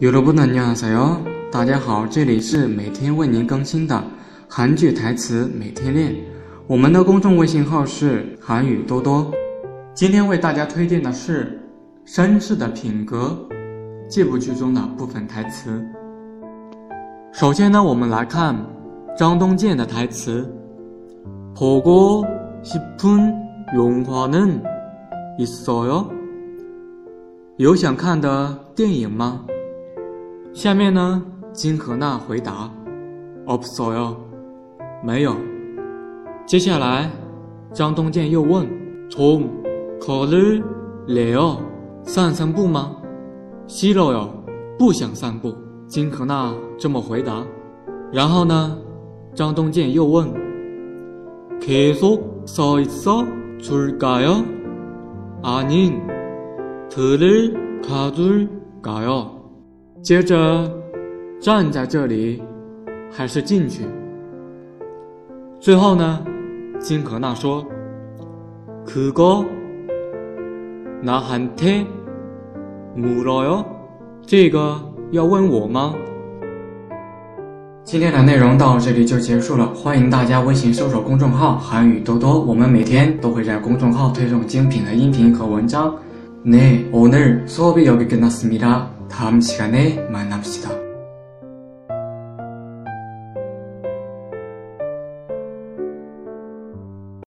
여러분 안녕하세요. 大家好，这里是每天为您更新的韩剧台词每天练。我们的公众微信号是韩语多多。今天为大家推荐的是《绅士的品格》这部剧中的部分台词。首先呢，我们来看张东健的台词：보고싶은영화는있어요？有想看的电影吗？ 下面呢，金荷娜回答없어 요， 没有。接下来，张东健又问좀걸을래 요？ 散散步吗？싫어 요， 不想散步。金荷娜这么回答。然后呢，张东健又问계속서있어줄까 요？ 아닌들을가둘까 요？ 接着，站在这里，还是进去？最后呢，金荷娜说：“그거나한테물어 요？ 这个要问我吗？”今天的内容到这里就结束了，欢迎大家微信搜索公众号“韩语多多”，我们每天都会在公众号推送精品的音频和文章。네오늘수업이여기끝났습니다 다음 시간에 만납시다.